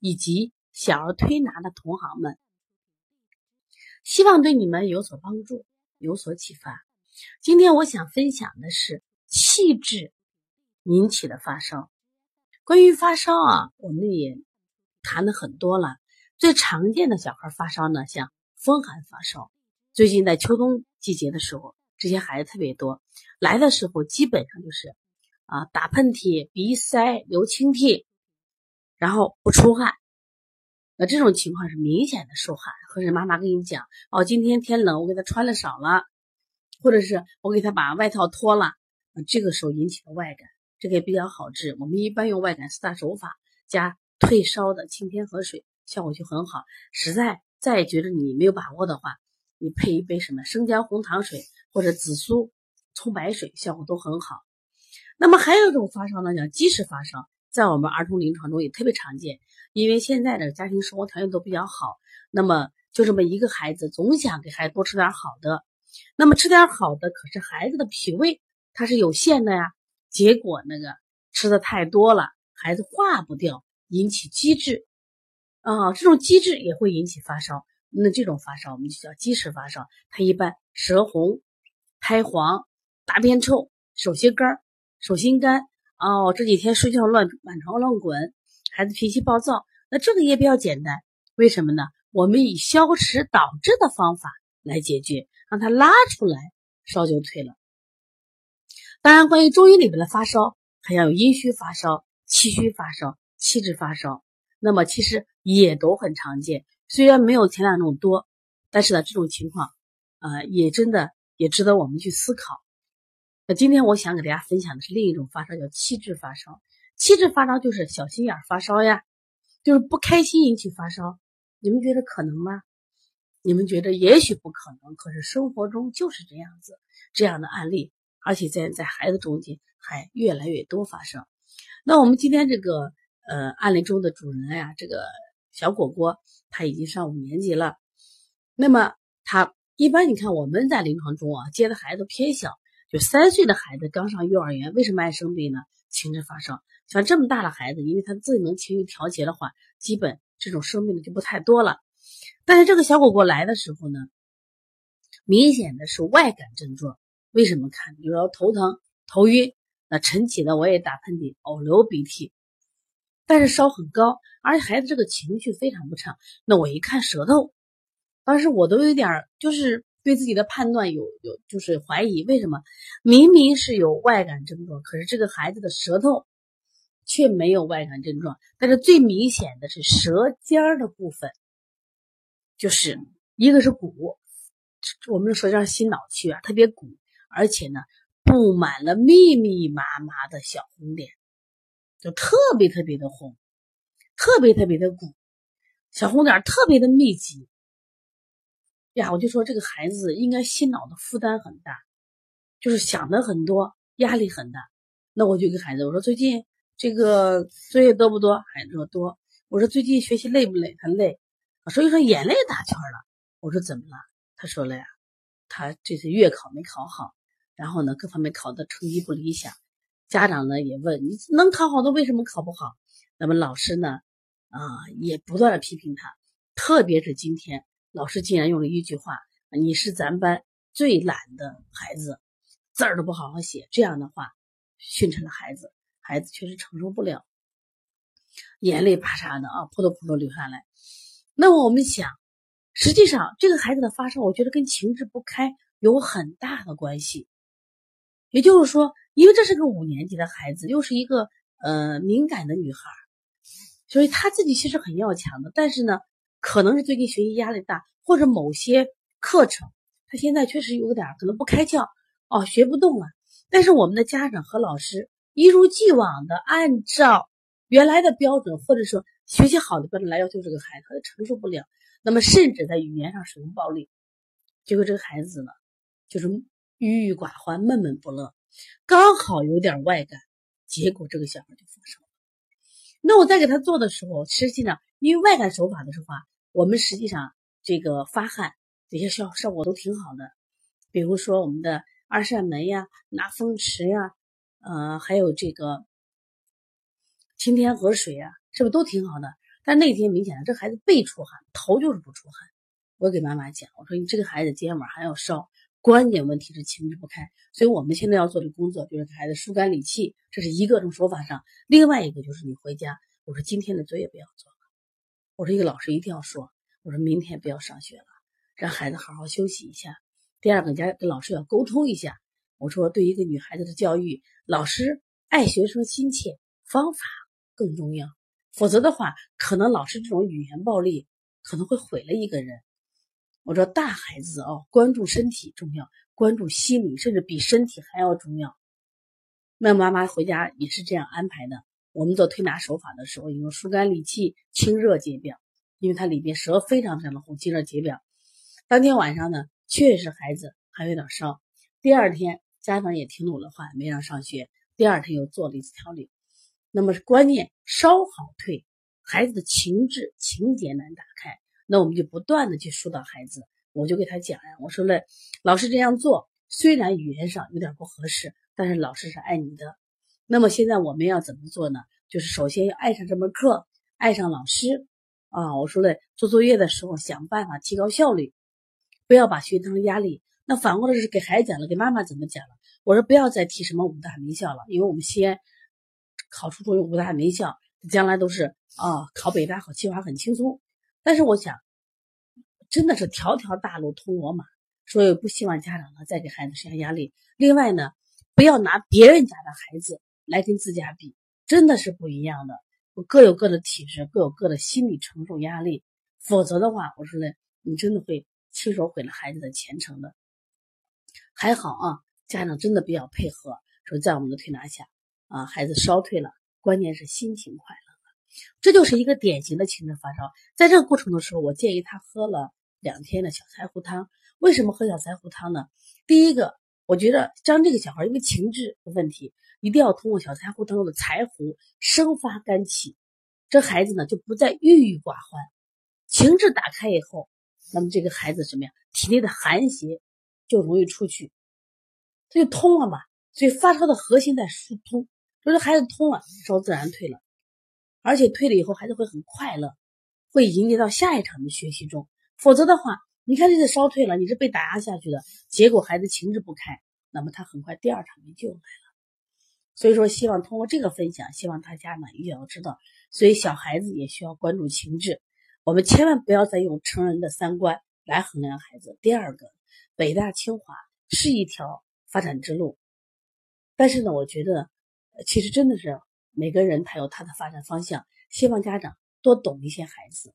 以及小儿推拿的同行们，希望对你们有所帮助，有所启发。今天我想分享的是气滞引起的发烧。关于发烧啊，我们也谈的很多了。最常见的小孩发烧呢，像风寒发烧。最近在秋冬季节的时候，这些孩子特别多，来的时候基本上就是啊打喷嚏、鼻塞、流清涕。然后不出汗，那这种情况是明显的受寒，或者妈妈跟你讲哦，今天天冷，我给他穿了少了，或者是我给他把外套脱了，这个时候引起的外感，这个也比较好治。我们一般用外感四大手法加退烧的清天河水，效果就很好。实在再觉得你没有把握的话，你配一杯什么生姜红糖水或者紫苏葱白水，效果都很好。那么还有一种发烧呢，叫积食发烧。在我们儿童临床中也特别常见，因为现在的家庭生活条件都比较好，那么就这么一个孩子，总想给孩子多吃点好的，那么吃点好的，可是孩子的脾胃它是有限的呀，结果那个吃的太多了，孩子化不掉，引起积滞，啊，这种积滞也会引起发烧，那这种发烧我们就叫积食发烧，它一般舌红、苔黄、大便臭、手心干、手心干。哦，这几天睡觉乱满床乱滚，孩子脾气暴躁，那这个也比较简单，为什么呢？我们以消食导滞的方法来解决，让他拉出来，烧就退了。当然，关于中医里边的发烧，还要有阴虚发烧、气虚发烧、气滞发烧，那么其实也都很常见，虽然没有前两种多，但是呢，这种情况，呃，也真的也值得我们去思考。那今天我想给大家分享的是另一种发烧，叫气滞发烧。气滞发烧就是小心眼发烧呀，就是不开心引起发烧。你们觉得可能吗？你们觉得也许不可能，可是生活中就是这样子，这样的案例，而且在在孩子中间还越来越多发生。那我们今天这个呃案例中的主人呀，这个小果果他已经上五年级了。那么他一般你看我们在临床中啊接的孩子偏小。就三岁的孩子刚上幼儿园，为什么爱生病呢？情志发烧。像这么大的孩子，因为他自己能情绪调节的话，基本这种生病的就不太多了。但是这个小果果来的时候呢，明显的是外感症状。为什么看？比如说头疼、头晕，那晨起的我也打喷嚏、呕流鼻涕，但是烧很高，而且孩子这个情绪非常不畅。那我一看舌头，当时我都有点就是。对自己的判断有有就是怀疑，为什么明明是有外感症状，可是这个孩子的舌头却没有外感症状？但是最明显的是舌尖儿的部分，就是一个是鼓，我们的舌尖心脑区啊特别鼓，而且呢布满了密密麻麻的小红点，就特别特别的红，特别特别的鼓，小红点特别的密集。呀，我就说这个孩子应该心脑的负担很大，就是想的很多，压力很大。那我就跟孩子我说：“最近这个作业多不多？”孩子说：“多。”我说：“最近学习累不累？”他累。所以说眼泪打圈了。我说：“怎么了？”他说了呀，他这次月考没考好，然后呢各方面考的成绩不理想。家长呢也问：“你能考好的为什么考不好？”那么老师呢啊也不断的批评他，特别是今天。老师竟然用了一句话：“你是咱班最懒的孩子，字儿都不好好写。”这样的话训斥了孩子，孩子确实承受不了，眼泪啪嚓的啊，扑通扑通流下来。那么我们想，实际上这个孩子的发烧，我觉得跟情志不开有很大的关系。也就是说，因为这是个五年级的孩子，又是一个呃敏感的女孩，所以她自己其实很要强的，但是呢。可能是最近学习压力大，或者某些课程他现在确实有点可能不开窍哦，学不动了。但是我们的家长和老师一如既往的按照原来的标准，或者说学习好的标准来要求这个孩子，他承受不了。那么甚至在语言上使用暴力，结果这个孩子呢，就是郁郁寡欢、闷闷不乐。刚好有点外感，结果这个小孩就发烧。那我在给他做的时候，实际上因为外感手法的时候啊，我们实际上这个发汗这些效效果都挺好的。比如说我们的二扇门呀、拿风池呀，呃，还有这个青天河水呀，是不是都挺好的？但那天明显的这孩子背出汗，头就是不出汗。我给妈妈讲，我说你这个孩子今天晚上还要烧。关键问题是情志不开，所以我们现在要做的工作就是给孩子疏肝理气，这是一个种手法上。另外一个就是你回家，我说今天的作业不要做了，我说一个老师一定要说，我说明天不要上学了，让孩子好好休息一下。第二个家跟老师要沟通一下，我说对一个女孩子的教育，老师爱学生心切，方法更重要，否则的话，可能老师这种语言暴力可能会毁了一个人。我说大孩子哦，关注身体重要，关注心理甚至比身体还要重要。那妈妈回家也是这样安排的。我们做推拿手法的时候，用疏肝理气、清热解表，因为它里边舌非常非常的红，清热解表。当天晚上呢，确实孩子还有点烧。第二天家长也听了我的话，没让上学。第二天又做了一次调理。那么关键烧好退，孩子的情志情节难打开。那我们就不断的去疏导孩子，我就给他讲呀，我说了，老师这样做虽然语言上有点不合适，但是老师是爱你的。那么现在我们要怎么做呢？就是首先要爱上这门课，爱上老师啊。我说了，做作业的时候想办法提高效率，不要把学习当成压力。那反过来是给孩子讲了，给妈妈怎么讲了？我说不要再提什么五大名校了，因为我们西安考初中有五大名校，将来都是啊考北大、考清华很轻松。但是我想，真的是条条大路通罗马，所以不希望家长呢再给孩子施加压力。另外呢，不要拿别人家的孩子来跟自家比，真的是不一样的。各有各的体质，各有各的心理承受压力。否则的话，我说呢，你真的会亲手毁了孩子的前程的。还好啊，家长真的比较配合，说在我们的推拿下啊，孩子烧退了，关键是心情快乐。这就是一个典型的情志发烧，在这个过程的时候，我建议他喝了两天的小柴胡汤。为什么喝小柴胡汤呢？第一个，我觉得将这个小孩因为情志的问题，一定要通过小柴胡汤中的柴胡生发肝气，这孩子呢就不再郁郁寡欢，情志打开以后，那么这个孩子什么呀？体内的寒邪就容易出去，他就通了嘛。所以发烧的核心在疏通，就是孩子通了，烧自然退了。而且退了以后，孩子会很快乐，会迎接到下一场的学习中。否则的话，你看这次烧退了，你是被打压下去的，结果孩子情志不开，那么他很快第二场就来了。所以说，希望通过这个分享，希望大家呢也要知道，所以小孩子也需要关注情志。我们千万不要再用成人的三观来衡量孩子。第二个，北大清华是一条发展之路，但是呢，我觉得其实真的是。每个人他有他的发展方向，希望家长多懂一些孩子，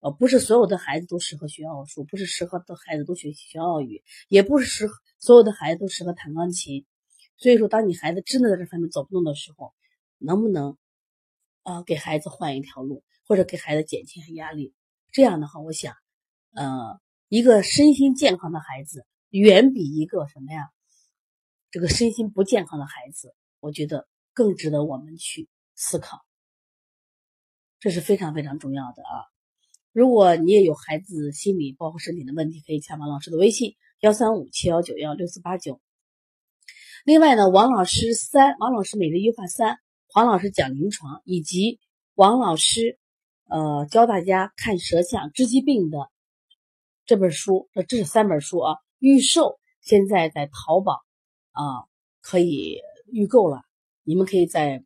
呃，不是所有的孩子都适合学奥数，不是适合的孩子都学学奥语，也不是适合所有的孩子都适合弹钢琴。所以说，当你孩子真的在这方面走不动的时候，能不能啊给孩子换一条路，或者给孩子减轻压力？这样的话，我想，呃，一个身心健康的孩子，远比一个什么呀，这个身心不健康的孩子，我觉得。更值得我们去思考，这是非常非常重要的啊！如果你也有孩子心理包括身体的问题，可以加王老师的微信幺三五七幺九幺六四八九。另外呢，王老师三，王老师每日优化三，黄老师讲临床，以及王老师呃教大家看舌象知疾病的这本书，这是三本书啊，预售现在在淘宝啊可以预购了。你们可以在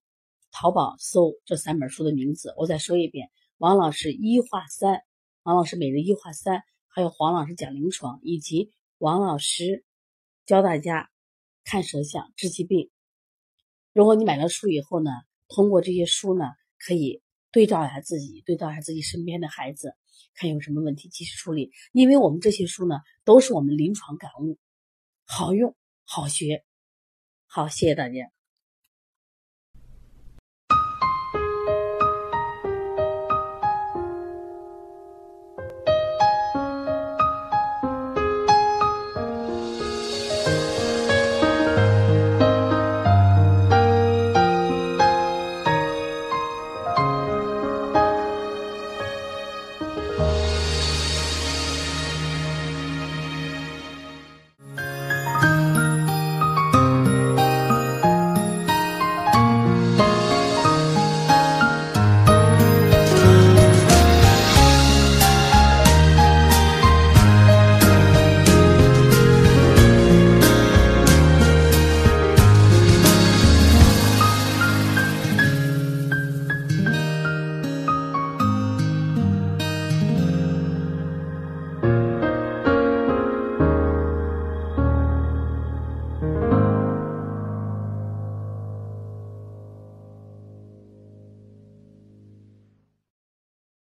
淘宝搜这三本书的名字，我再说一遍：王老师一画三，王老师每日一画三，还有黄老师讲临床，以及王老师教大家看舌象治疾病。如果你买了书以后呢，通过这些书呢，可以对照一下自己，对照一下自己身边的孩子，看有什么问题及时处理。因为我们这些书呢，都是我们临床感悟，好用好学。好，谢谢大家。